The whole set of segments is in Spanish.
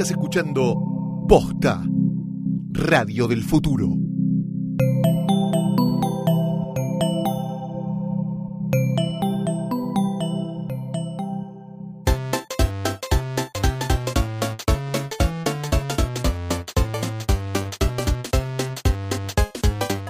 Estás escuchando Posta, Radio del Futuro.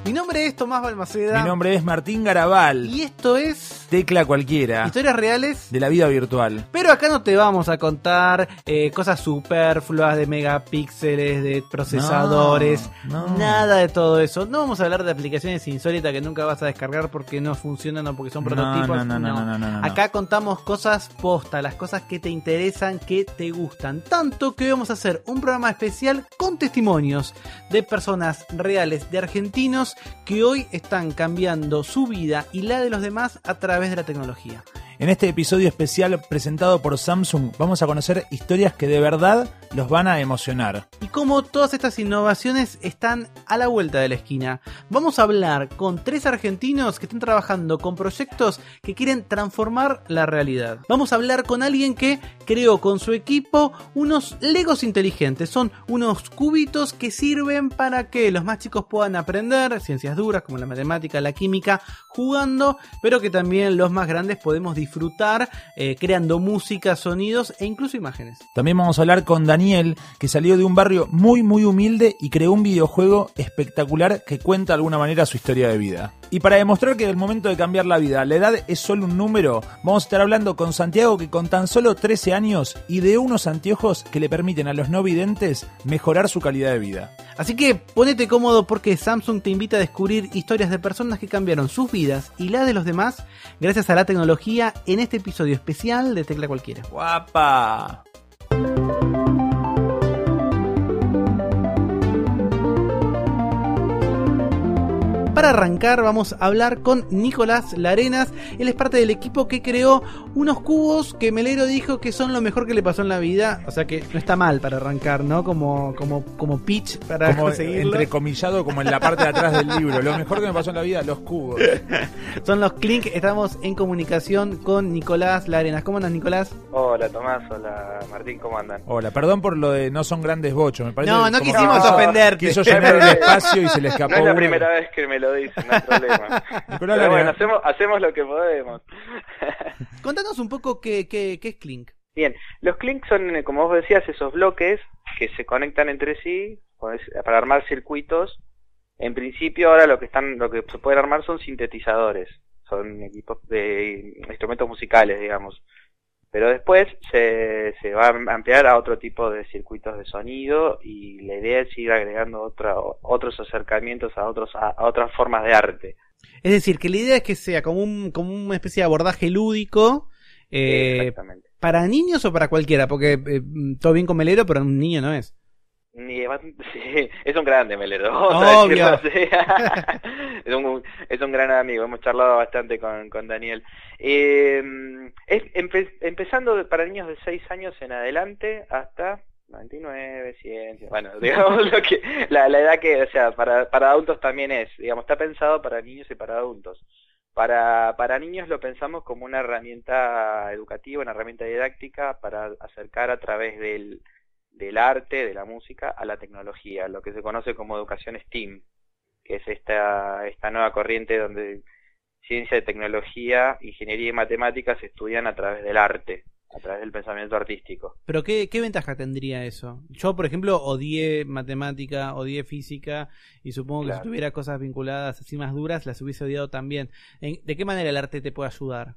Mi nombre es Tomás Balmaceda. Mi nombre es Martín Garabal. Y esto es Tecla cualquiera. Historias Reales. De la vida virtual. Pero acá no te vamos a contar eh, cosas superfluas de megapíxeles, de procesadores, No, no. nada de todo eso. No vamos a hablar de aplicaciones insólitas que nunca vas a descargar porque no funcionan o porque son prototipos. no, no, no, no, no, no, no. Acá contamos cosas posta, las cosas que te interesan, que te gustan. Tanto que hoy vamos a hacer un programa especial con testimonios de personas reales, de argentinos que hoy están cambiando su vida y la de los demás a través de la tecnología. En este episodio especial presentado por Samsung vamos a conocer historias que de verdad los van a emocionar. Y como todas estas innovaciones están a la vuelta de la esquina, vamos a hablar con tres argentinos que están trabajando con proyectos que quieren transformar la realidad. Vamos a hablar con alguien que creó con su equipo unos Legos inteligentes. Son unos cubitos que sirven para que los más chicos puedan aprender ciencias duras como la matemática, la química, jugando, pero que también los más grandes podemos disfrutar eh, creando música, sonidos e incluso imágenes. También vamos a hablar con Daniel, que salió de un barrio muy muy humilde y creó un videojuego espectacular que cuenta de alguna manera su historia de vida. Y para demostrar que el momento de cambiar la vida, la edad es solo un número, vamos a estar hablando con Santiago que con tan solo 13 años y de unos anteojos que le permiten a los no videntes mejorar su calidad de vida. Así que ponete cómodo porque Samsung te invita a descubrir historias de personas que cambiaron sus vidas y las de los demás gracias a la tecnología en este episodio especial de Tecla Cualquiera. ¡Guapa! Para arrancar vamos a hablar con Nicolás Larenas. Él es parte del equipo que creó unos cubos que Melero dijo que son lo mejor que le pasó en la vida. O sea que no está mal para arrancar, ¿no? Como, como, como pitch para Como conseguirlo. entrecomillado como en la parte de atrás del libro. Lo mejor que me pasó en la vida, los cubos. Son los Clink. Estamos en comunicación con Nicolás Larenas. ¿Cómo andas, Nicolás? Hola Tomás, hola Martín, ¿cómo andan? Hola, perdón por lo de no son grandes bochos. Me parece No, no quisimos que ofenderte. Quiso llenar el espacio y se le escapó. No es la uno. primera vez que me lo dicen, no hay problema. Pero bueno, hacemos, hacemos lo que podemos. Contanos un poco qué, qué, qué es Clink. Bien, los clinks son, eh, como vos decías, esos bloques que se conectan entre sí pues, para armar circuitos. En principio ahora lo que están, lo que se pueden armar son sintetizadores, son equipos de instrumentos musicales, digamos. Pero después se, se va a ampliar a otro tipo de circuitos de sonido y la idea es ir agregando otra, otros acercamientos a otros a, a otras formas de arte. Es decir, que la idea es que sea como, un, como una especie de abordaje lúdico eh, Exactamente. para niños o para cualquiera, porque eh, todo bien con Melero, pero un niño no es. Ni sí, es un grande Melero. Obvio. es, un, es un gran amigo, hemos charlado bastante con, con Daniel. Eh, es empe- empezando para niños de 6 años en adelante hasta 99, 100, bueno, digamos lo que, la, la edad que, o sea, para, para adultos también es, digamos, está pensado para niños y para adultos. Para, para niños lo pensamos como una herramienta educativa, una herramienta didáctica para acercar a través del, del arte, de la música, a la tecnología, lo que se conoce como educación STEAM, que es esta, esta nueva corriente donde ciencia y tecnología, ingeniería y matemáticas se estudian a través del arte, a través del pensamiento artístico. Pero ¿qué, qué ventaja tendría eso? Yo, por ejemplo, odié matemática, odié física y supongo que si tuviera cosas vinculadas así más duras las hubiese odiado también. ¿En- ¿De qué manera el arte te puede ayudar?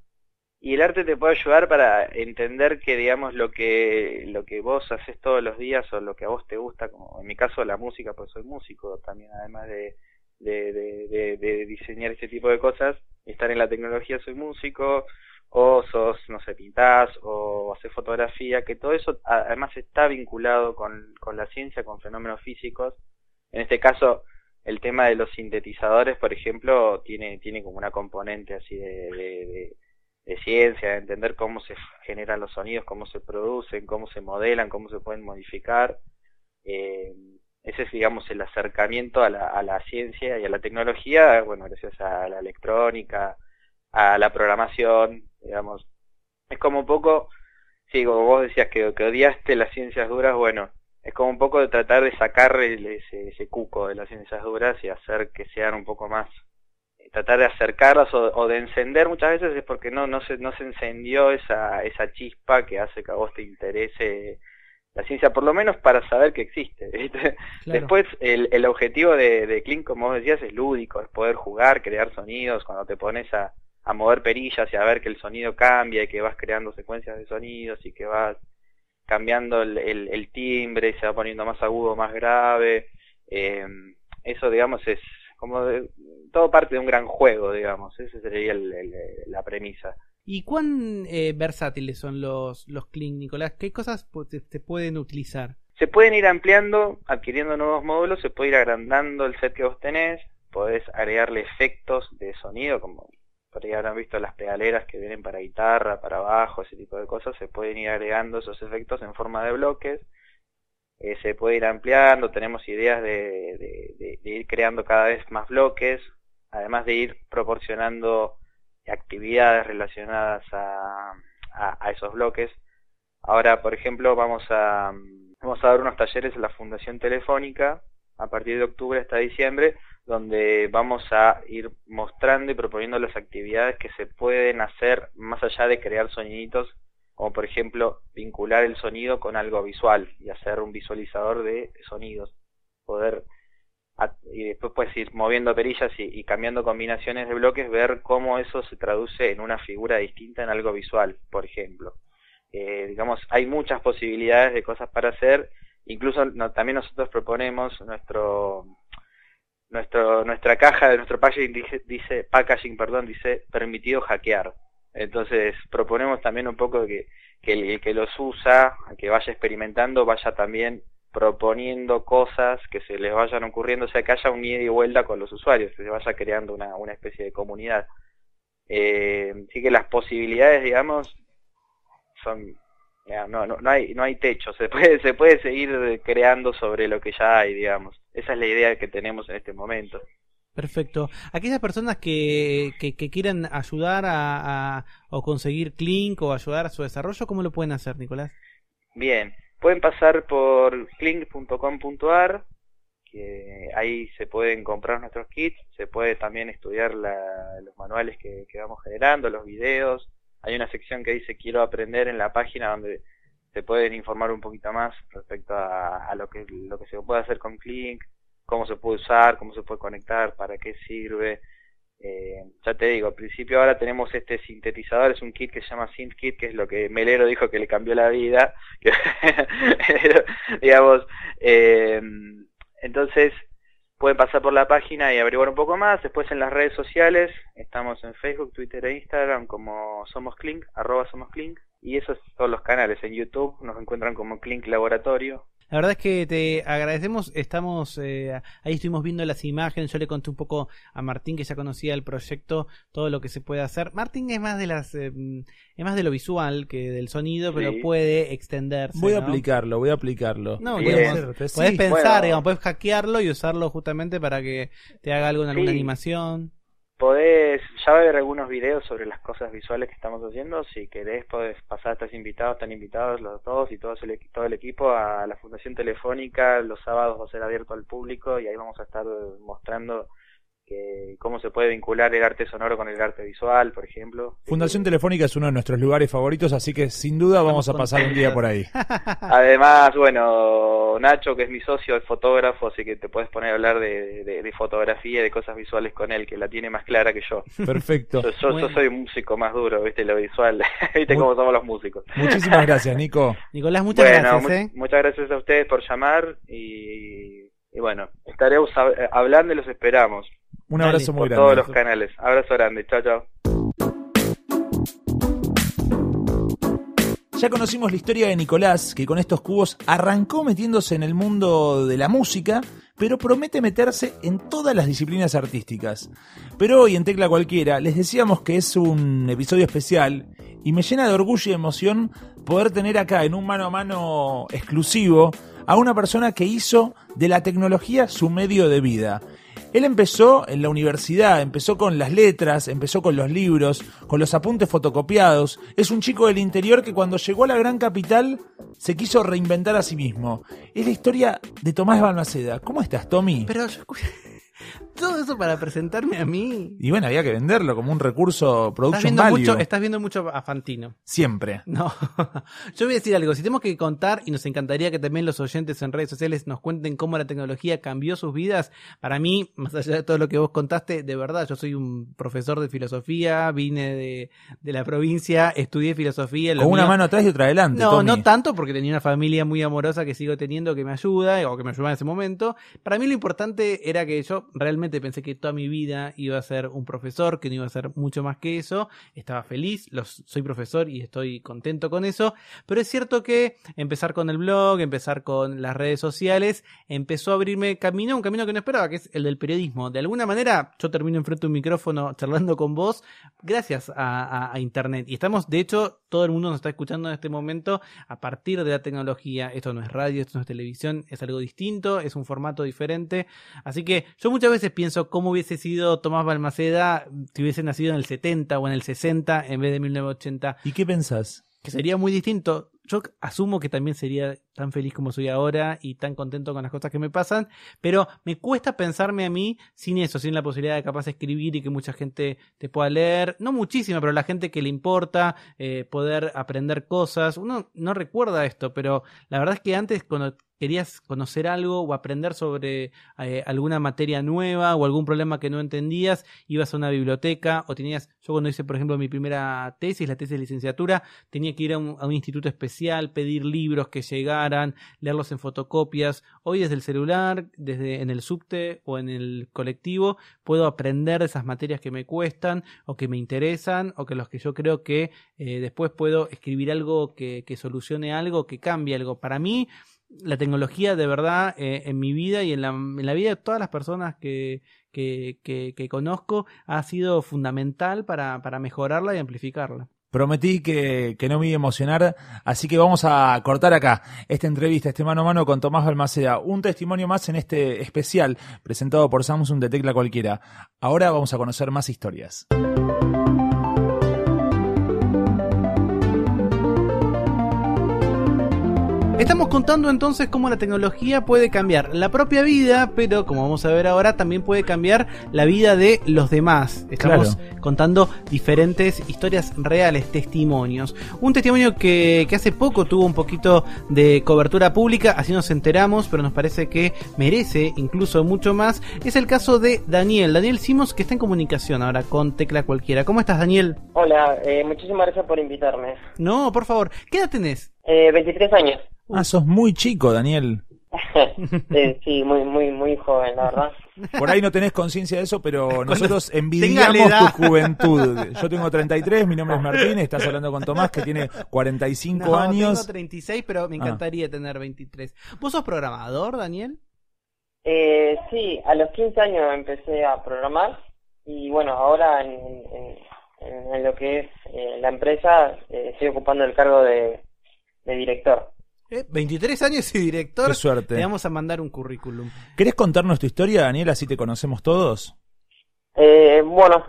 Y el arte te puede ayudar para entender que, digamos, lo que, lo que vos haces todos los días o lo que a vos te gusta, como en mi caso la música, pues soy músico también, además de, de, de, de- diseñar este tipo de cosas, estar en la tecnología soy músico, o sos, no sé, pintás, o haces fotografía, que todo eso además está vinculado con, con la ciencia, con fenómenos físicos. En este caso, el tema de los sintetizadores, por ejemplo, tiene, tiene como una componente así de ciencia, de entender cómo se generan los sonidos, cómo se producen, cómo se modelan, cómo se pueden modificar. Eh, ese es, digamos, el acercamiento a la, a la ciencia y a la tecnología, bueno, gracias a la electrónica, a la programación, digamos. Es como un poco, sí, como vos decías que, odiaste las ciencias duras, bueno, es como un poco de tratar de sacar ese cuco de las ciencias duras y hacer que sean un poco más tratar de acercarlas o, de encender muchas veces es porque no no se no se encendió esa esa chispa que hace que a vos te interese la ciencia por lo menos para saber que existe después el, el objetivo de, de Clean como vos decías es lúdico es poder jugar crear sonidos cuando te pones a, a mover perillas y a ver que el sonido cambia y que vas creando secuencias de sonidos y que vas cambiando el, el, timbre y se va poniendo más agudo más grave eh, eso digamos es como todo parte de un gran juego, digamos, esa sería la premisa. ¿Y cuán eh, versátiles son los, los Kling, Nicolás? ¿Qué cosas se pueden utilizar? Se pueden ir ampliando, adquiriendo nuevos módulos, se puede ir agrandando el set que vos tenés, podés agregarle efectos de sonido, como por ahí habrán visto las pedaleras que vienen para guitarra, para bajo, ese tipo de cosas, se pueden ir agregando esos efectos en forma de bloques eh, se puede ir ampliando, tenemos ideas de, ir creando cada vez más bloques, además de ir proporcionando actividades relacionadas a, esos bloques. Ahora, por ejemplo, vamos a, vamos a dar unos talleres en la Fundación Telefónica a partir de octubre hasta diciembre, donde vamos a ir mostrando y proponiendo las actividades que se pueden hacer más allá de crear soniditos como por ejemplo vincular el sonido con algo visual y hacer un visualizador de sonidos, poder y después puedes ir moviendo perillas y, cambiando combinaciones de bloques, ver cómo eso se traduce en una figura distinta en algo visual, por ejemplo. Eh, digamos, hay muchas posibilidades de cosas para hacer, incluso también nosotros proponemos nuestro nuestro nuestra caja de nuestro packaging dice, dice packaging perdón dice permitido hackear entonces proponemos también un poco que, que el, que los usa, que vaya experimentando, vaya también proponiendo cosas que se les vayan ocurriendo, o sea, que haya un ida y vuelta con los usuarios, que se vaya creando una, una especie de comunidad. Eh, así que las posibilidades, digamos, son no, no, no hay no hay techo, se puede se puede seguir creando sobre lo que ya hay, digamos. Esa es la idea que tenemos en este momento. Perfecto. Aquellas personas que, que, quieran ayudar a, o conseguir Clink o ayudar a su desarrollo, ¿cómo lo pueden hacer, Nicolás? Bien, pueden pasar por clink.com.ar, que ahí se pueden comprar nuestros kits, se puede también estudiar los manuales que, que vamos generando, los videos. Hay una sección que dice quiero aprender en la página donde se pueden informar un poquito más respecto a, que lo que se puede hacer con Clink cómo se puede usar, cómo se puede conectar, para qué sirve. Eh, ya te digo, al principio ahora tenemos este sintetizador, es un kit que se llama SynthKit, que es lo que Melero dijo que le cambió la vida. digamos, eh, entonces pueden pasar por la página y averiguar un poco más. Después en las redes sociales, estamos en Facebook, Twitter e Instagram como Somos Clink, arroba Somos Clink. Y esos son los canales. En YouTube nos encuentran como Clink Laboratorio. La verdad es que te agradecemos. Estamos eh, ahí estuvimos viendo las imágenes. Yo le conté un poco a Martín que ya conocía el proyecto, todo lo que se puede hacer. Martín es más de las eh, es más de lo visual que del sonido, pero puede extenderse. Voy a aplicarlo, voy a aplicarlo. No, puedes pensar, digamos, puedes hackearlo y usarlo justamente para que te haga algo en alguna animación podés, ya va a haber algunos videos sobre las cosas visuales que estamos haciendo, si querés podés pasar, estás invitados, están invitados los dos y todo el, todo el equipo a la Fundación Telefónica, los sábados va a ser abierto al público y ahí vamos a estar mostrando que cómo se puede vincular el arte sonoro con el arte visual, por ejemplo. Fundación Telefónica es uno de nuestros lugares favoritos, así que sin duda vamos a pasar un día por ahí. Además, bueno, Nacho, que es mi socio, es fotógrafo, así que te puedes poner a hablar de, de, fotografía y de cosas visuales con él, que la tiene más clara que yo. Perfecto. Yo, soy un músico más duro, viste, lo visual, viste cómo somos los músicos. Muchísimas gracias, Nico. Nicolás, muchas gracias. ¿eh? Muchas gracias a ustedes por llamar y, y bueno, estaremos hablando y los esperamos. Un abrazo muy grande. todos los canales. Abrazo grande. Chao, chao. Ya conocimos la historia de Nicolás, que con estos cubos arrancó metiéndose en el mundo de la música, pero promete meterse en todas las disciplinas artísticas. Pero hoy en Tecla Cualquiera les decíamos que es un episodio especial y me llena de orgullo y emoción poder tener acá en un mano a mano exclusivo a una persona que hizo de la tecnología su medio de vida. Él empezó en la universidad, empezó con las letras, empezó con los libros, con los apuntes fotocopiados. Es un chico del interior que cuando llegó a la gran capital se quiso reinventar a sí mismo. Es la historia de Tomás Balmaceda. ¿Cómo estás, Tommy? Pero yo todo eso para presentarme a mí. Y bueno, había que venderlo como un recurso Estás production viendo, value. mucho, estás viendo mucho a Fantino. Siempre. No, yo voy a decir algo. Si tenemos que contar, y nos encantaría que también los oyentes en redes sociales nos cuenten cómo la tecnología cambió sus vidas, para mí, más allá de todo lo que vos contaste, de verdad, yo soy un profesor de filosofía, vine de, de la provincia, estudié filosofía. lo Con una mío- mano atrás y otra adelante. No, Tommy. no tanto porque tenía una familia muy amorosa que sigo teniendo que me ayuda o que me ayudaba en ese momento. Para mí lo importante era que yo realmente pensé que toda mi vida iba a ser un profesor, que no iba a ser mucho más que eso. Estaba feliz, soy profesor y estoy contento con eso. Pero es cierto que empezar con el blog, empezar con las redes sociales, empezó a abrirme camino, un camino que no esperaba, que es el del periodismo. De alguna manera yo termino enfrente de un micrófono charlando con vos gracias a Internet. Y estamos, de hecho, todo el mundo nos está escuchando en este momento a partir de la tecnología. Esto no es radio, esto no es televisión, es algo distinto, es un formato diferente. Así que yo muchas veces pienso cómo hubiese sido Tomás Balmaceda si hubiese nacido en el 70 o en el 60 en vez de 1980 ¿Y qué pensás? Que sería muy distinto. Yo asumo que también sería tan feliz como soy ahora y tan contento con las cosas que me pasan, pero me cuesta pensarme a mí sin eso, sin la posibilidad de capaz de escribir y que mucha gente te pueda leer, no muchísima, pero la gente que le importa, eh, poder aprender cosas. Uno no recuerda esto, pero la verdad es que antes cuando querías conocer algo o aprender sobre eh, alguna materia nueva o algún problema que no entendías, ibas a una biblioteca o tenías, yo cuando hice por ejemplo mi primera tesis, la tesis de licenciatura, tenía que ir a un, instituto especial, pedir libros que llegaran, leerlos en fotocopias. Hoy desde el celular, desde en el subte o en el colectivo, puedo aprender de esas materias que me cuestan o que me interesan o que los que yo creo que eh, después puedo escribir algo que, que solucione algo, que cambie algo. Para mí, la tecnología de verdad eh, en mi vida y en la, vida de todas las personas que, conozco ha sido fundamental para, mejorarla y amplificarla. Prometí que, que no me iba a emocionar, así que vamos a cortar acá esta entrevista, este mano a mano con Tomás Balmaceda. Un testimonio más en este especial presentado por Samsung de Tecla Cualquiera. Ahora vamos a conocer más historias. Estamos contando entonces cómo la tecnología puede cambiar la propia vida, pero como vamos a ver ahora, también puede cambiar la vida de los demás. Estamos contando diferentes historias reales, testimonios. Un testimonio que, que hace poco tuvo un poquito de cobertura pública, así nos enteramos, pero nos parece que merece incluso mucho más. Es el caso de Daniel. Daniel Simos, que está en comunicación ahora con Tecla Cualquiera. ¿Cómo estás, Daniel? Hola, eh, muchísimas gracias por invitarme. No, por favor, ¿qué edad tenés? Eh, 23 años. Ah, sos muy chico, Daniel. Sí, muy, muy, muy joven, la verdad. Por ahí no tenés conciencia de eso, pero nosotros envidiamos tu juventud. Yo tengo 33, mi nombre es Martín, estás hablando con Tomás, que tiene 45 No, años. Tengo 36, pero me Ah. encantaría tener 23. ¿Vos sos programador, Daniel? Eh, sí, a los 15 años empecé a programar y bueno, ahora en, en- en lo que es eh, la empresa eh, estoy ocupando el cargo de, de director. Eh, 23 años y director. Qué suerte. Te vamos a mandar un currículum. ¿Querés contarnos tu historia, Daniel, así te conocemos todos? Eh, bueno,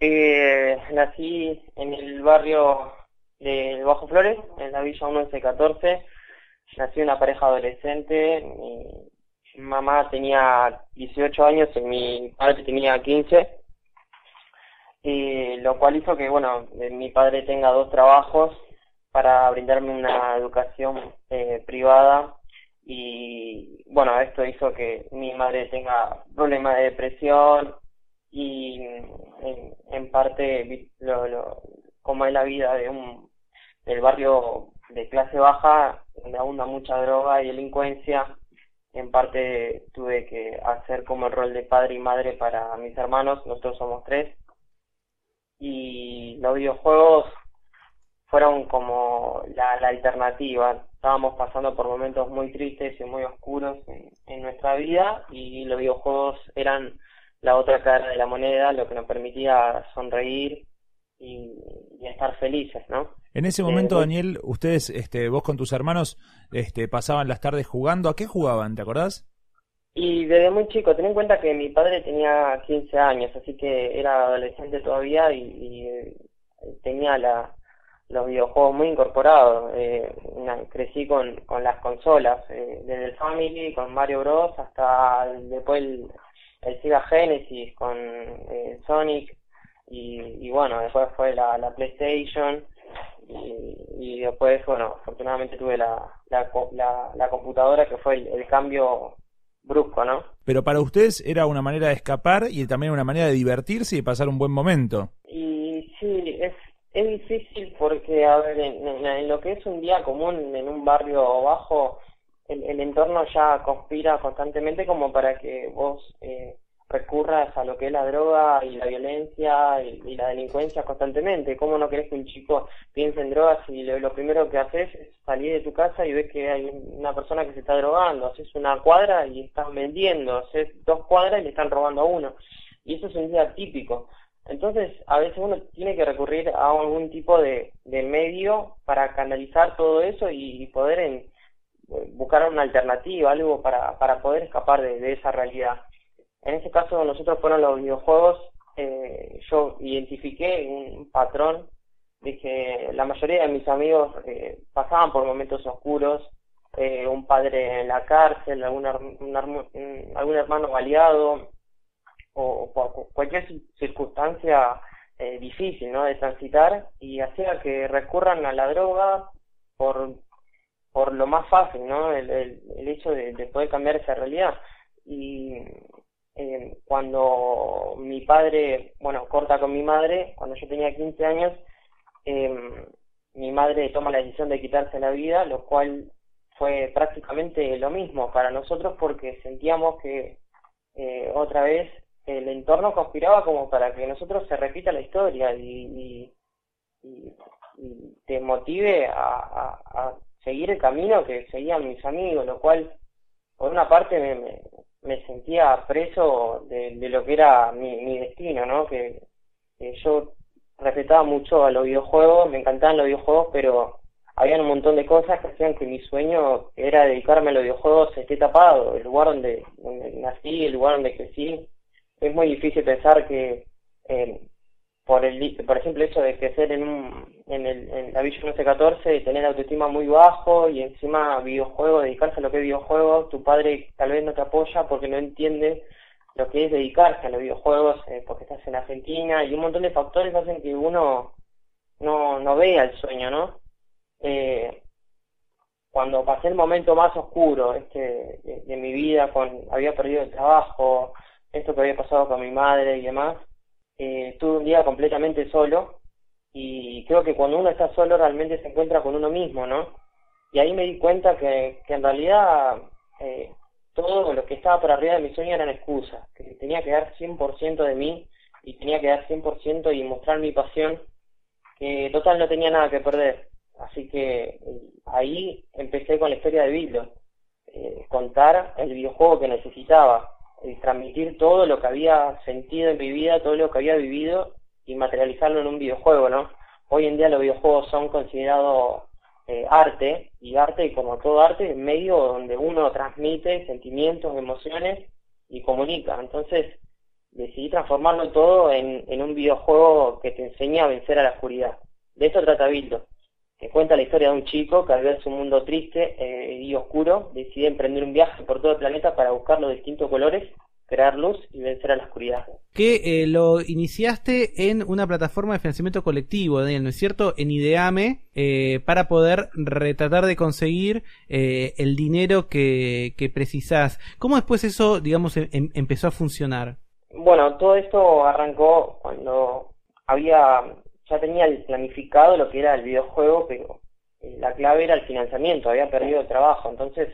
eh, nací en el barrio del Bajo Flores, en la Villa 1114. Nací una pareja adolescente. Mi mamá tenía 18 años y mi padre tenía 15. Y lo cual hizo que, bueno, eh, mi padre tenga dos trabajos para brindarme una educación eh, privada. Y bueno, esto hizo que mi madre tenga problemas de depresión y en, en parte lo, lo, como es la vida de un del barrio de clase baja donde abunda mucha droga y delincuencia en parte tuve que hacer como el rol de padre y madre para mis hermanos. Nosotros somos tres. Y los videojuegos fueron como la, la alternativa. Estábamos pasando por momentos muy tristes y muy oscuros en, en nuestra vida y los videojuegos eran la otra cara de la moneda, lo que nos permitía sonreír y, y estar felices, ¿no? En ese momento, Eh, Daniel, ustedes, este, vos con tus hermanos, este, pasaban las tardes jugando. ¿A qué jugaban? ¿Te acordás? Y desde muy chico, ten en cuenta que mi padre tenía 15 años, así que era adolescente todavía y, y, eh, tenía la, los videojuegos muy incorporados. Eh, crecí con, con las consolas, eh, desde el Family, con Mario Bros, hasta después el, el Sega Genesis con eh, Sonic, y, y, bueno, después fue la, la PlayStation, y, y, después, bueno, afortunadamente tuve la, la, la, la computadora que fue el, el cambio brusco, ¿no? Pero para ustedes era una manera de escapar y también una manera de divertirse y de pasar un buen momento. Y sí, es, es difícil porque, a ver, en, lo que es un día común en un barrio bajo, el, el entorno ya conspira constantemente como para que vos eh, recurras a lo que es la droga y la violencia y, la delincuencia constantemente. ¿Cómo no querés que un chico piense en drogas y lo, lo, primero que haces es salir de tu casa y ves que hay una persona que se está drogando? Haces una cuadra y están vendiendo, haces dos cuadras y le están robando a uno. Y eso es un día típico. Entonces, a veces uno tiene que recurrir a algún tipo de, de medio para canalizar todo eso y, poder en, buscar una alternativa, algo para, para poder escapar de, de esa realidad. En este caso nosotros fueron los videojuegos, eh, yo identifiqué un patrón de que la mayoría de mis amigos eh, pasaban por momentos oscuros, eh, un padre en la cárcel, algún, un, algún hermano baleado o, cualquier circunstancia eh, difícil ¿no? de transitar y hacía que recurran a la droga por por lo más fácil, ¿no? El, el, el hecho de, de poder cambiar esa realidad. Y eh, cuando mi padre, bueno, corta con mi madre, cuando yo tenía 15 años, eh, mi madre toma la decisión de quitarse la vida, lo cual fue prácticamente lo mismo para nosotros porque sentíamos que eh, otra vez el entorno conspiraba como para que nosotros se repita la historia y, y, te motive a, seguir el camino que seguían mis amigos, lo cual por una parte me, me, sentía preso de, lo que era mi, mi destino, ¿no? Que, yo respetaba mucho a los videojuegos, me encantaban los videojuegos, pero había un montón de cosas que hacían que mi sueño era dedicarme a los videojuegos esté tapado, el lugar donde nací, el lugar donde crecí. Es muy difícil pensar que eh, por el por ejemplo eso de crecer en un en el en la Villa 1114 tener autoestima muy bajo y encima videojuegos dedicarse a lo que es videojuegos tu padre tal vez no te apoya porque no entiende lo que es dedicarse a los videojuegos eh, porque estás en Argentina y un montón de factores hacen que uno no no vea el sueño no eh, cuando pasé el momento más oscuro este de, de mi vida con había perdido el trabajo esto que había pasado con mi madre y demás eh, tuve un día completamente solo y creo que cuando uno está solo realmente se encuentra con uno mismo, ¿no? Y ahí me di cuenta que, en realidad eh, todo lo que estaba por arriba de mi sueño eran excusas, que tenía que dar 100% de mí y tenía que dar 100% y mostrar mi pasión, que total no tenía nada que perder. Así que eh, ahí empecé con la historia de Bildo, contar el videojuego que necesitaba, y transmitir todo lo que había sentido en mi vida, todo lo que había vivido y materializarlo en un videojuego, ¿no? Hoy en día los videojuegos son considerados eh, arte y arte, como todo arte, es medio donde uno transmite sentimientos, emociones y comunica. Entonces decidí transformarlo todo en, en un videojuego que te enseña a vencer a la oscuridad. De esto trata Bildo, que cuenta la historia de un chico que al ver su mundo triste eh, y oscuro decide emprender un viaje por todo el planeta para buscar los distintos colores crear luz y vencer a la oscuridad. Que eh, lo iniciaste en una plataforma de financiamiento colectivo, Daniel, ¿no es cierto? En Ideame, eh, para poder retratar de conseguir eh, el dinero que, que precisás. ¿Cómo después eso, digamos, em, empezó a funcionar? Bueno, todo esto arrancó cuando había, ya tenía planificado lo que era el videojuego, pero eh, la clave era el financiamiento, había perdido el trabajo, entonces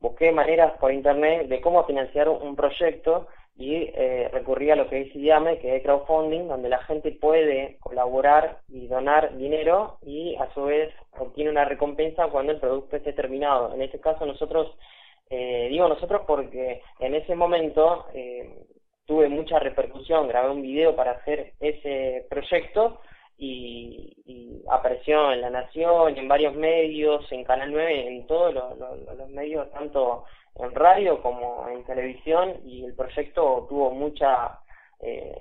busqué maneras por internet de cómo financiar un proyecto y eh, recurrí a lo que es IAME, que es crowdfunding, donde la gente puede colaborar y donar dinero y a su vez obtiene una recompensa cuando el producto esté terminado. En este caso nosotros, eh, digo nosotros porque en ese momento eh, tuve mucha repercusión, grabé un video para hacer ese proyecto y, y apareció en La Nación, en varios medios, en Canal 9, en todos los, medios, tanto en radio como en televisión, y el proyecto tuvo mucha... Eh,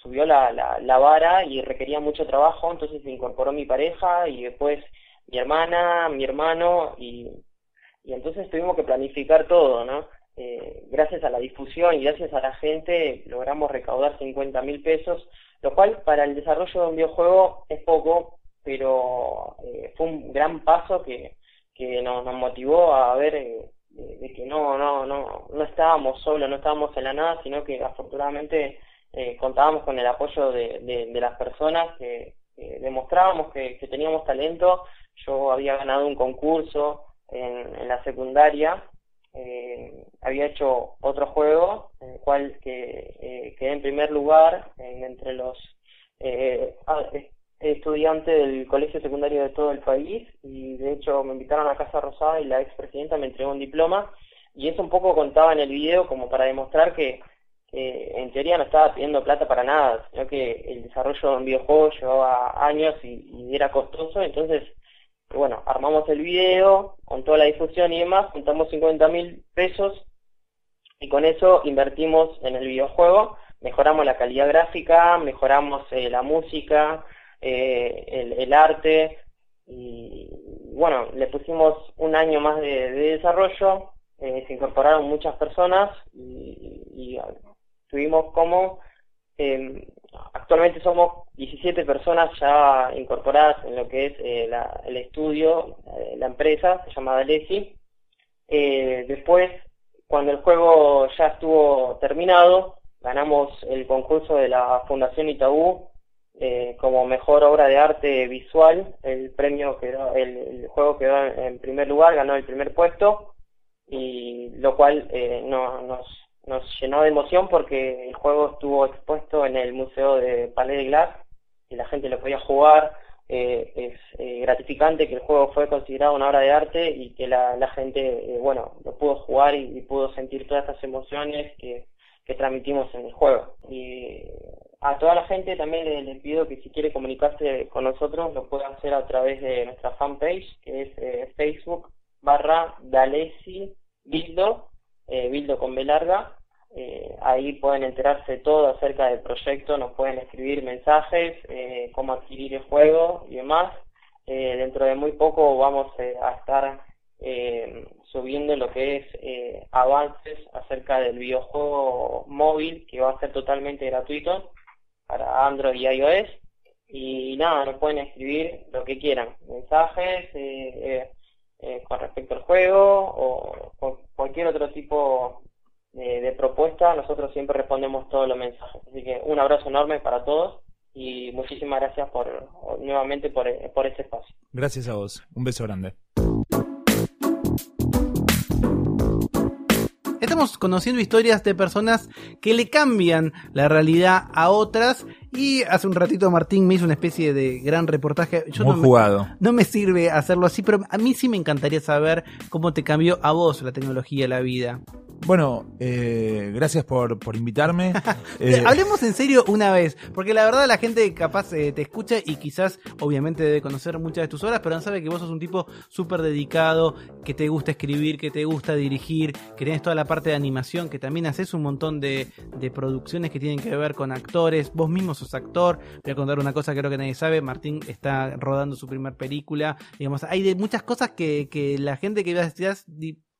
subió la, la, la, vara y requería mucho trabajo, entonces se incorporó mi pareja y después mi hermana, mi hermano y, y entonces tuvimos que planificar todo, ¿no? Eh, gracias a la difusión y gracias a la gente logramos recaudar 50 mil pesos, lo cual para el desarrollo de un videojuego es poco, pero eh, fue un gran paso que, que nos, motivó a ver eh, de, que no, no, no, no estábamos solos, no estábamos en la nada, sino que afortunadamente eh, contábamos con el apoyo de, de, las personas que, demostrábamos que, teníamos talento. Yo había ganado un concurso en la secundaria, eh, había hecho otro juego en el cual que, eh, quedé en primer lugar entre los eh, ah, estudiantes del colegio secundario de todo el país y de hecho me invitaron a Casa Rosada y la expresidenta me entregó un diploma y eso un poco contaba en el video como para demostrar que en teoría no estaba pidiendo plata para nada, sino que el desarrollo de un videojuego llevaba años y, era costoso, entonces, bueno, armamos el video con toda la difusión y demás, juntamos 50 mil pesos y con eso invertimos en el videojuego, mejoramos la calidad gráfica, mejoramos eh, la música, eh, el, arte y bueno, le pusimos un año más de, desarrollo, eh, se incorporaron muchas personas y, y tuvimos como, eh, actualmente somos 17 personas ya incorporadas en lo que es eh, el estudio, eh, la empresa, se llama Dalesi. después, cuando el juego ya estuvo terminado, ganamos el concurso de la Fundación Itaú como mejor obra de arte visual. El premio quedó, el, juego quedó en primer lugar, ganó el primer puesto, y lo cual no, nos nos llenó de emoción porque el juego estuvo expuesto en el Museo de Palais de Glass y la gente lo podía jugar. Eh, es eh, gratificante que el juego fue considerado una obra de arte y que la, la gente, eh, bueno, lo pudo jugar y, pudo sentir todas estas emociones que, que transmitimos en el juego. Y a toda la gente también le, pido que si quiere comunicarse con nosotros lo pueda hacer a través de nuestra fanpage que es Facebook barra Dalesi Bildo eh, Bildo con B larga. Eh, ahí pueden enterarse todo acerca del proyecto, nos pueden escribir mensajes, eh, cómo adquirir el juego y demás. Eh, dentro de muy poco vamos a estar subiendo lo que es avances acerca del videojuego móvil que va a ser totalmente gratuito para Android y iOS. Y nada, nos pueden escribir lo que quieran, mensajes con respecto al juego o cualquier otro tipo de, propuesta, nosotros siempre respondemos todos los mensajes. Así que un abrazo enorme para todos y muchísimas gracias por nuevamente por, por este espacio. Gracias a vos. Un beso grande. Estamos conociendo historias de personas que le cambian la realidad a otras y hace un ratito Martín me hizo una especie de gran reportaje. Yo Muy no jugado. Me, no me sirve hacerlo así, pero a mí sí me encantaría saber cómo te cambió a vos la tecnología, la vida. Bueno, eh, gracias por, por invitarme. Eh, hablemos en serio una vez, porque la verdad la gente capaz eh, te escucha y quizás obviamente debe conocer muchas de tus obras, pero no sabe que vos sos un tipo súper dedicado, que te gusta escribir, que te gusta dirigir, que tienes toda la parte de animación, que también haces un montón de, de producciones que tienen que ver con actores, vos mismo sos actor. Voy a contar una cosa que creo que nadie sabe, Martín está rodando su primer película, digamos, hay de muchas cosas que, que la gente que veas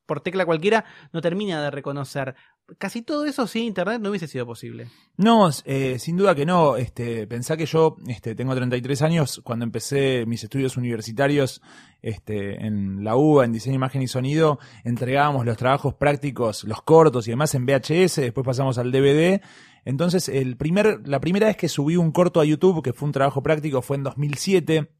por tecla cualquiera no termina de reconocer. Casi todo eso sin internet no hubiese sido posible. No, eh, sin duda que no. Este, pensá que yo este, tengo 33 años. Cuando empecé mis estudios universitarios este, en la UBA, en diseño, imagen y sonido, entregábamos los trabajos prácticos, los cortos y demás en VHS. Después pasamos al DVD. Entonces, el primer, la primera vez que subí un corto a YouTube, que fue un trabajo práctico, fue en 2007.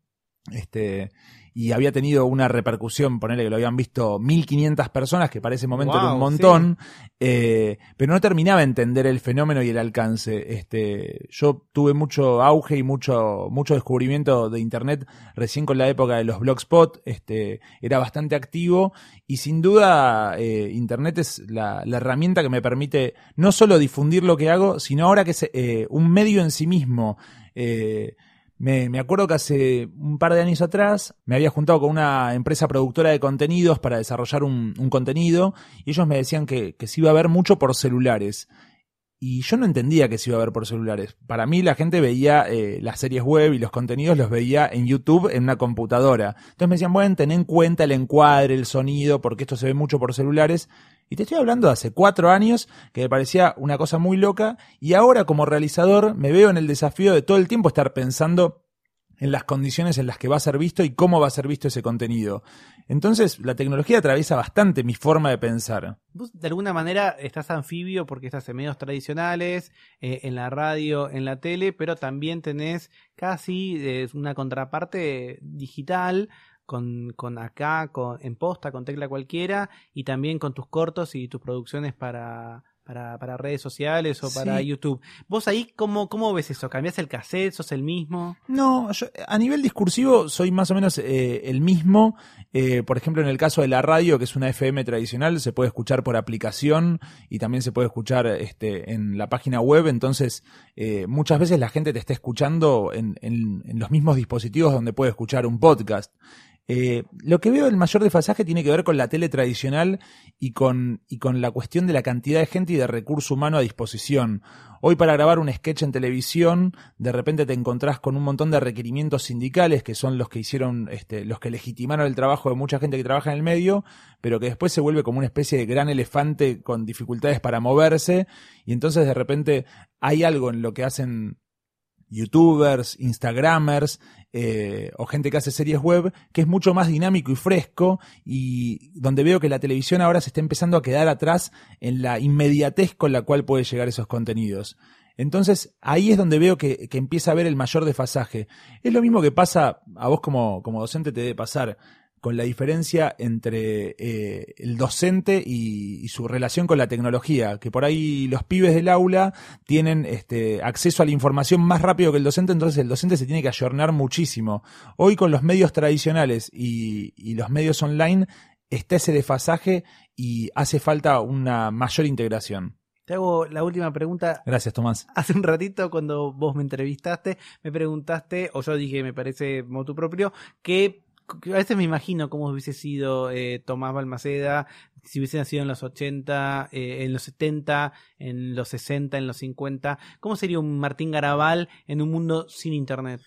Este, y había tenido una repercusión, ponerle que lo habían visto 1500 personas, que para ese momento era un montón, eh, pero no terminaba de entender el fenómeno y el alcance. Este, yo tuve mucho auge y mucho, mucho descubrimiento de internet recién con la época de los blogspot, este, era bastante activo y sin duda eh, internet es la, herramienta que me permite no solo difundir lo que hago, sino ahora que es eh, un medio en sí mismo. Eh, Me, me acuerdo que hace un par de años atrás me había juntado con una empresa productora de contenidos para desarrollar un, contenido y ellos me decían que, que se iba a ver mucho por celulares. Y yo no entendía que se iba a ver por celulares. Para mí la gente veía eh, las series web y los contenidos los veía en YouTube en una computadora. Entonces me decían, bueno, ten en cuenta el encuadre, el sonido, porque esto se ve mucho por celulares. Y te estoy hablando de hace cuatro años que me parecía una cosa muy loca. Y ahora como realizador me veo en el desafío de todo el tiempo estar pensando en las condiciones en las que va a ser visto y cómo va a ser visto ese contenido. Entonces, la tecnología atraviesa bastante mi forma de pensar. Vos de alguna manera estás anfibio porque estás en medios tradicionales, eh, en la radio, en la tele, pero también tenés casi eh, una contraparte digital con, con acá, con, en posta, con tecla cualquiera, y también con tus cortos y tus producciones para, para, para redes sociales o para Sí. YouTube. ¿Vos ahí cómo, cómo ves eso? ¿Cambiás el cassette? ¿Sos el mismo? No, yo, a nivel discursivo soy más o menos eh, el mismo. Eh, por ejemplo, en el caso de la radio, que es una FM tradicional, se puede escuchar por aplicación y también se puede escuchar este, en la página web. Entonces, eh, muchas veces la gente te está escuchando en, en- en los mismos dispositivos donde puede escuchar un podcast. Eh, lo que veo el mayor desfasaje tiene que ver con la tele tradicional y con, y con la cuestión de la cantidad de gente y de recurso humano a disposición. Hoy para grabar un sketch en televisión, de repente te encontrás con un montón de requerimientos sindicales que son los que hicieron, este, los que legitimaron el trabajo de mucha gente que trabaja en el medio, pero que después se vuelve como una especie de gran elefante con dificultades para moverse, y entonces de repente hay algo en lo que hacen youtubers, instagramers eh, o gente que hace series web que es mucho más dinámico y fresco y donde veo que la televisión ahora se está empezando a quedar atrás en la inmediatez con la cual puede llegar esos contenidos. Entonces ahí es donde veo que, que empieza a haber el mayor desfasaje. Es lo mismo que pasa, a vos como, como docente te debe pasar, con la diferencia entre eh, el docente y, y su relación con la tecnología, que por ahí los pibes del aula tienen este, acceso a la información más rápido que el docente, entonces el docente se tiene que ayornar muchísimo. Hoy con los medios tradicionales y, y los medios online está ese desfasaje y hace falta una mayor integración. Te hago la última pregunta. Gracias, Tomás. Hace un ratito, cuando vos me entrevistaste, me preguntaste, o yo dije, me parece motu propio, que, que a veces me imagino cómo hubiese sido eh, Tomás Balmaceda si hubiese nacido en los 80, eh, en los 70, en los 60, en los 50. ¿Cómo sería un Martín Garabal en un mundo sin internet?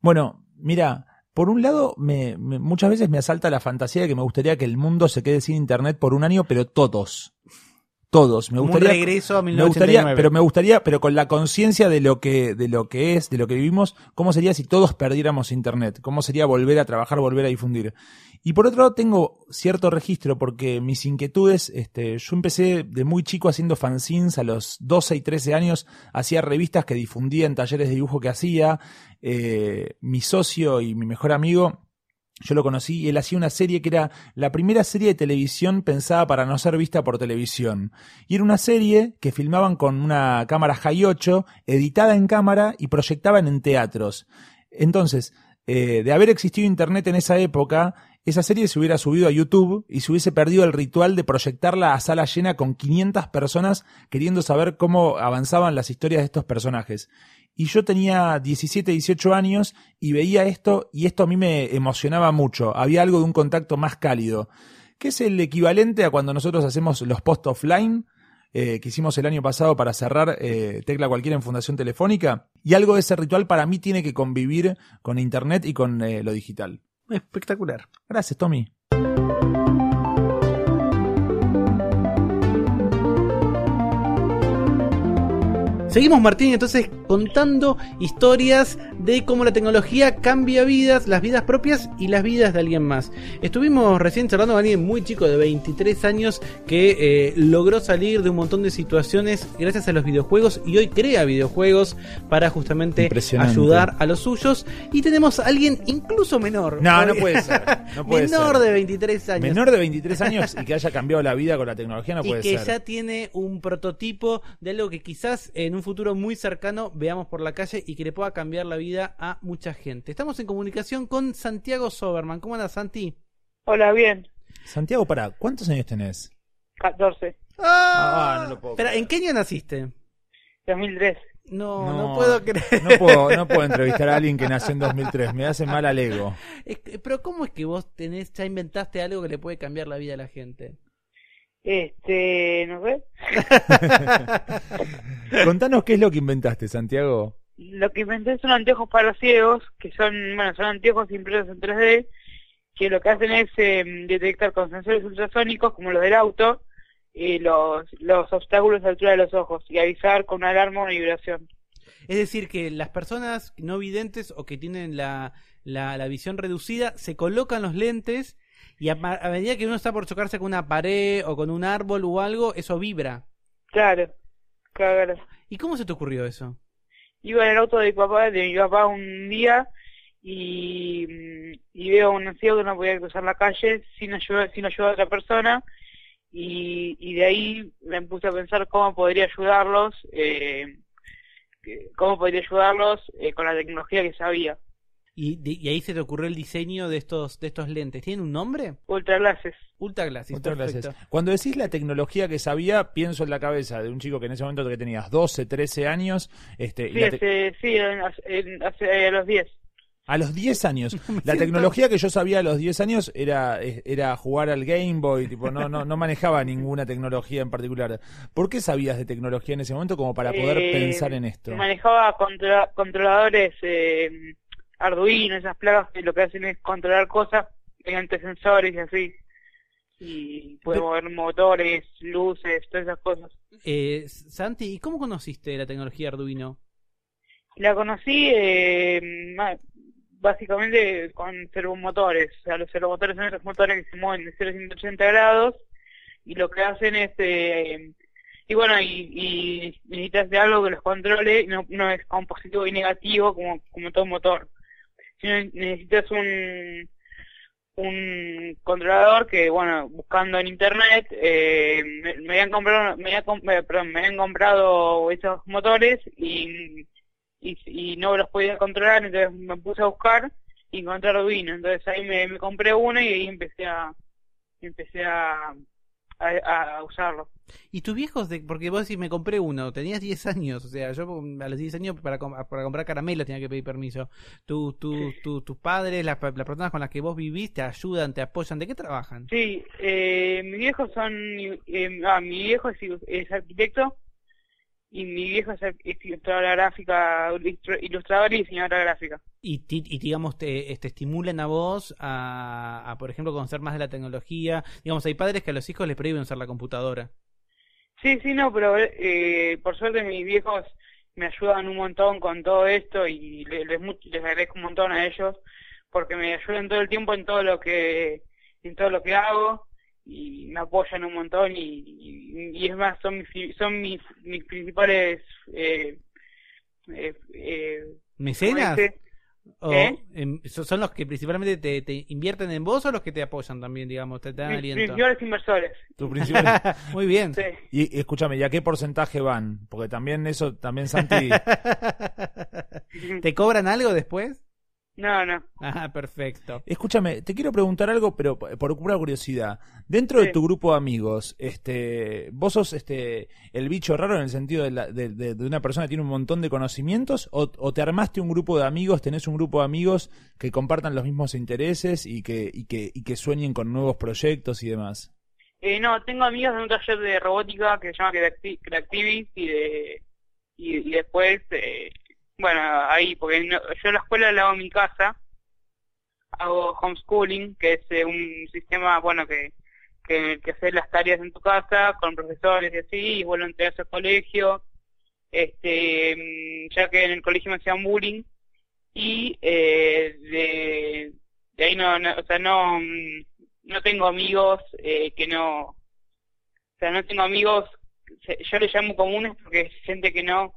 Bueno, mira, por un lado, me, me- muchas veces me asalta la fantasía de que me gustaría que el mundo se quede sin internet por un año, pero todos. Todos. Me un gustaría, regreso a me gustaría, 1989. pero me gustaría, pero con la conciencia de lo que, de lo que es, de lo que vivimos, cómo sería si todos perdiéramos internet, cómo sería volver a trabajar, volver a difundir. Y por otro lado tengo cierto registro porque mis inquietudes, este, yo empecé de muy chico haciendo fanzines a los 12 y 13 años, hacía revistas que difundía en talleres de dibujo que hacía, eh, mi socio y mi mejor amigo yo lo conocí y él hacía una serie que era la primera serie de televisión pensada para no ser vista por televisión. Y era una serie que filmaban con una cámara High 8, editada en cámara y proyectaban en teatros. Entonces, eh, de haber existido internet en esa época, esa serie se hubiera subido a YouTube y se hubiese perdido el ritual de proyectarla a sala llena con 500 personas queriendo saber cómo avanzaban las historias de estos personajes. Y yo tenía 17, 18 años y veía esto y esto a mí me emocionaba mucho. Había algo de un contacto más cálido, que es el equivalente a cuando nosotros hacemos los post offline, eh, que hicimos el año pasado para cerrar eh, Tecla Cualquiera en Fundación Telefónica. Y algo de ese ritual para mí tiene que convivir con Internet y con eh, lo digital. Espectacular. Gracias, Tommy. Seguimos, Martín, entonces contando historias de cómo la tecnología cambia vidas, las vidas propias y las vidas de alguien más. Estuvimos recién charlando con alguien muy chico de 23 años que eh, logró salir de un montón de situaciones gracias a los videojuegos y hoy crea videojuegos para justamente ayudar a los suyos. Y tenemos a alguien incluso menor. No, no puede ser. No puede menor ser. de 23 años. Menor de 23 años y que haya cambiado la vida con la tecnología no y puede que ser. ya tiene un prototipo de algo que quizás en un futuro muy cercano veamos por la calle y que le pueda cambiar la vida a mucha gente. Estamos en comunicación con Santiago Soberman. ¿Cómo andas, Santi? Hola, bien. Santiago, para, ¿cuántos años tenés? 14. Ah, no lo puedo Espera, creer. ¿en qué año naciste? 2003. No, no, puedo creer. No puedo, no puedo entrevistar a alguien que nació en 2003. Me hace mal al ego. Es que- pero ¿cómo es que vos tenés, ya inventaste algo que le puede cambiar la vida a la gente? Este, no sé. Contanos qué es lo que inventaste, Santiago. Lo que inventé son anteojos para ciegos, que son, bueno, son anteojos impresos en 3D, que lo que hacen es eh, detectar con sensores ultrasónicos, como los del auto, eh, los, los obstáculos a la altura de los ojos y avisar con una alarma o una vibración. Es decir, que las personas no videntes o que tienen la, la, la visión reducida se colocan los lentes y a, a medida que uno está por chocarse con una pared o con un árbol o algo, eso vibra. Claro, claro. ¿Y cómo se te ocurrió eso? Iba en el auto de mi papá, de mi papá un día y, mm, y veo a un ciego que no podía cruzar la calle sin ayuda, sin ayuda de otra persona y, y de ahí me puse a pensar cómo podría ayudarlos, eh, cómo podría ayudarlos eh, con la tecnología que sabía. Y, de- y ahí se te ocurrió el diseño de estos, de estos lentes. ¿Tienen un nombre? Ultraglases. Ultra Glasses, Muchas perfecto. gracias. Cuando decís la tecnología que sabía, pienso en la cabeza de un chico que en ese momento que tenías 12, 13 años, este, Sí, hace, sí, en- hace, en- hace- a los 10. a los 10 años. La tecnología que yo sabía a los 10 años era, era jugar al Game Boy, tipo, no, no, no manejaba ninguna tecnología en particular. ¿Por qué sabías de tecnología en ese momento como para poder Eh, pensar en esto? Manejaba controla- controladores eh, Arduino, esas plagas que lo que hacen es controlar cosas mediante sensores y así. Y puede mover motores, luces, todas esas cosas. Eh, Santi, ¿y cómo conociste la tecnología Arduino? La conocí eh, básicamente con servomotores. O sea, los servomotores son esos motores que se mueven de 0 a 180 grados y lo que hacen es... eh, y bueno, y, y necesitas de algo que los controle, no, no es con positivo y negativo como, como todo motor. Sino necesitas un, un controlador que, bueno, buscando en internet, eh, me, me habían comprado, me eh, habían comprado esos motores y, y, y no los podía controlar, entonces me puse a buscar y encontré Arduino. Entonces ahí me, me compré uno y ahí empecé a, empecé a, a, a usarlo. ¿Y tus viejos? De, porque vos decís, me compré uno, tenías 10 años, o sea, yo a los 10 años para, com- para comprar caramelos tenía que pedir permiso. Tu, tu, tu- tus padres, las, las personas con las que vos vivís, te ayudan, te apoyan, ¿de qué trabajan? Sí, eh, mis viejos son, eh, ah, mi viejo es, es arquitecto y mi viejo es ilustradora gráfica, ilustrador y diseñadora gráfica. Y, ti- y digamos, te, te estimulan a vos a, a, por ejemplo, conocer más de la tecnología. Digamos, hay padres que a los hijos les prohíben usar la computadora. Sí, sí, no, pero eh, por suerte mis viejos me ayudan un montón con todo esto y le- les, les agradezco un montón a ellos porque me ayudan todo el tiempo en todo lo que en todo lo que hago y me apoyan un montón y, y, y es más son mis fi- son mis, mis principales eh, eh, eh, ¿Mecenas? ¿O, ¿Eh? so- ¿Son los que principalmente te, te invierten en vos o los que te apoyan también, digamos, te, te dan mis aliento? principales inversores Tu principal- Muy bien. sí. y, y escúchame, ¿y a qué porcentaje van? Porque también eso, también Santi, ¿Te cobran algo después? No no Ah, perfecto. Escúchame, te quiero preguntar algo, pero por pura curiosidad. Dentro de tu grupo de amigos, este, ¿vos sos este, el bicho raro en el sentido de, la- de- de- de una persona que tiene un montón de conocimientos? O, o te armaste un grupo de amigos, tenés un grupo de amigos que compartan los mismos intereses y que, y que, y que sueñen con nuevos proyectos y demás? Eh, no, tengo amigas en un taller de robótica que se llama Creacti- Creactivis y de y, y después, eh, bueno, ahí, porque no- yo la escuela la hago en mi casa, hago homeschooling, que es eh, un sistema, bueno, que que, que hacer las tareas en tu casa con profesores y así, y vuelvo a entregarse al colegio, este, mm, ya que en el colegio me hacían bullying, y eh, de, ahí no, no, o sea, no, mm, no tengo amigos eh, que no, o sea, no tengo amigos, yo les llamo comunes porque es gente que no,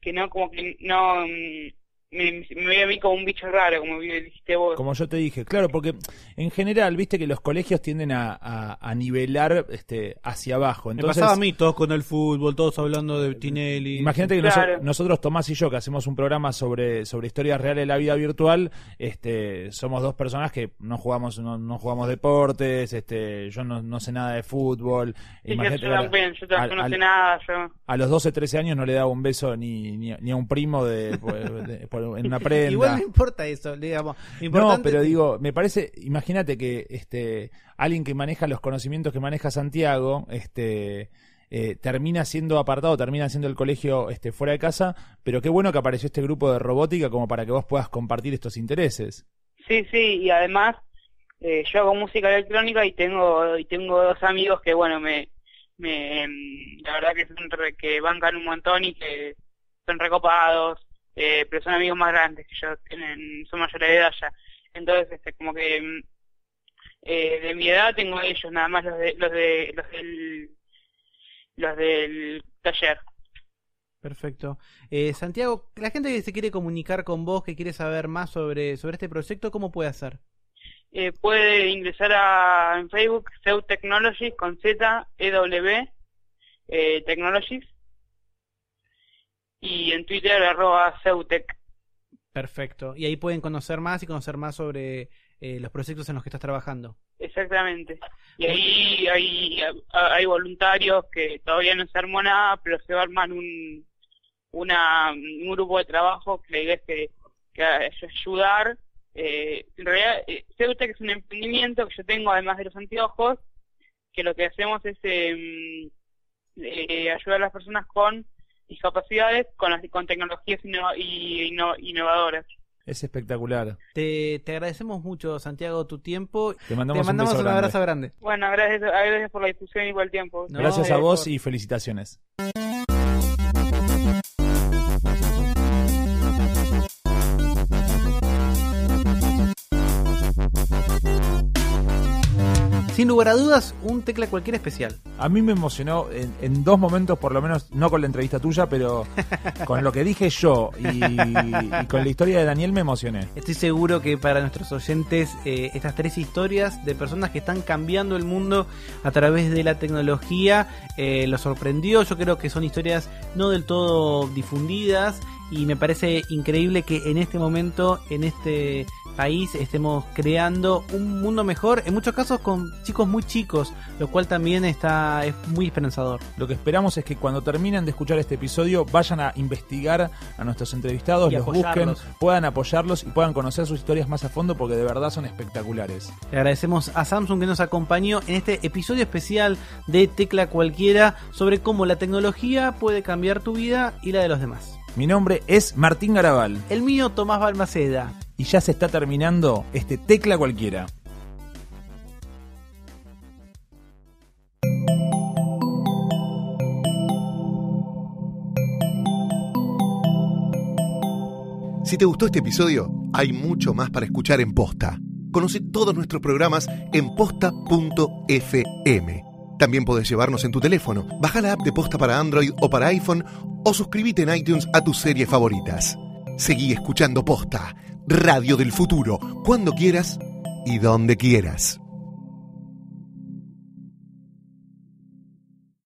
que no, como que no, mm, me, me ve a mí como un bicho raro, como dijiste vos. Como yo te dije, claro, porque en general, viste que los colegios tienden a, a- a nivelar este, hacia abajo. Me Entonces, pasaba a mí todos con el fútbol, todos hablando de Tinelli. Imagínate que Claro. noso- nosotros, Tomás y yo, que hacemos un programa sobre, sobre historias reales de la vida virtual, este, somos dos personas que no jugamos, no, no jugamos deportes, este, yo no, no sé nada de fútbol. Sí, yo, Imagínate yo también, yo al- no sé nada, yo... a los 12, 13 años no le daba un beso ni, ni, ni a un primo de, de- por- en una prenda. Igual no importa eso, digamos. No, pero digo, me parece, imagínate que este alguien que maneja los conocimientos que maneja Santiago, este eh, termina siendo apartado, termina siendo el colegio este fuera de casa, pero qué bueno que apareció este grupo de robótica como para que vos puedas compartir estos intereses. Sí, sí, y además eh, yo hago música electrónica y tengo y tengo dos amigos que, bueno, me, me em, la verdad que son re- que bancan un montón y que son recopados, eh, pero son amigos más grandes que yo, tienen, son mayores de edad ya. Entonces, este, como que em, eh, de mi edad tengo a ellos, nada más los de los de los del los del taller. Perfecto. Eh, Santiago, la gente que se quiere comunicar con vos, que quiere saber más sobre, sobre este proyecto, ¿cómo puede hacer? eh, puede ingresar a en Facebook Seu Technologies con Z E W eh, Technologies y en Twitter arroba Ceutec. Perfecto. Y ahí pueden conocer más y conocer más sobre eh, los proyectos en los que estás trabajando. Exactamente. Y ahí hay, hay voluntarios que todavía no se armó nada, pero se va a armar un, una, un grupo de trabajo que la idea es que, que ayudar. Eh, en realidad, eh, Ceutec es un emprendimiento que yo tengo además de los anteojos, que lo que hacemos es eh, eh, ayudar a las personas con discapacidades con, las, con tecnologías y inno- innovadoras. Es espectacular. Te, te agradecemos mucho, Santiago, tu tiempo. Te mandamos, te mandamos un un, beso grande. abrazo grande. Bueno, gracias, gracias por la discusión y por el tiempo. No, Gracias a vos por- y felicitaciones. Sin lugar a dudas, un tecla cualquiera especial. A mí me emocionó en, en dos momentos, por lo menos, no con la entrevista tuya, pero con lo que dije yo y, y con la historia de Daniel me emocioné. Estoy seguro que para nuestros oyentes eh, estas tres historias de personas que están cambiando el mundo a través de la tecnología eh, los sorprendió. Yo creo que son historias no del todo difundidas y me parece increíble que en este momento, en este país, estemos creando un mundo mejor, en muchos casos con chicos muy chicos, lo cual también está es muy esperanzador. Lo que esperamos es que cuando terminen de escuchar este episodio vayan a investigar a nuestros entrevistados, Y los busquen, puedan apoyarlos y puedan conocer sus historias más a fondo porque de verdad son espectaculares. Le agradecemos a Samsung que nos acompañó en este episodio especial de Tecla Cualquiera sobre cómo la tecnología puede cambiar tu vida y la de los demás. Mi nombre es Martín Garabal El mío, Tomás Balmaceda. Y ya se está terminando este Tecla Cualquiera. Si te gustó este episodio, hay mucho más para escuchar en Posta. Conoce todos nuestros programas en posta.fm. También podés llevarnos en tu teléfono. Baja la app de Posta para Android o para iPhone o suscríbete en iTunes a tus series favoritas. Seguí escuchando Posta, Radio del Futuro, cuando quieras y donde quieras.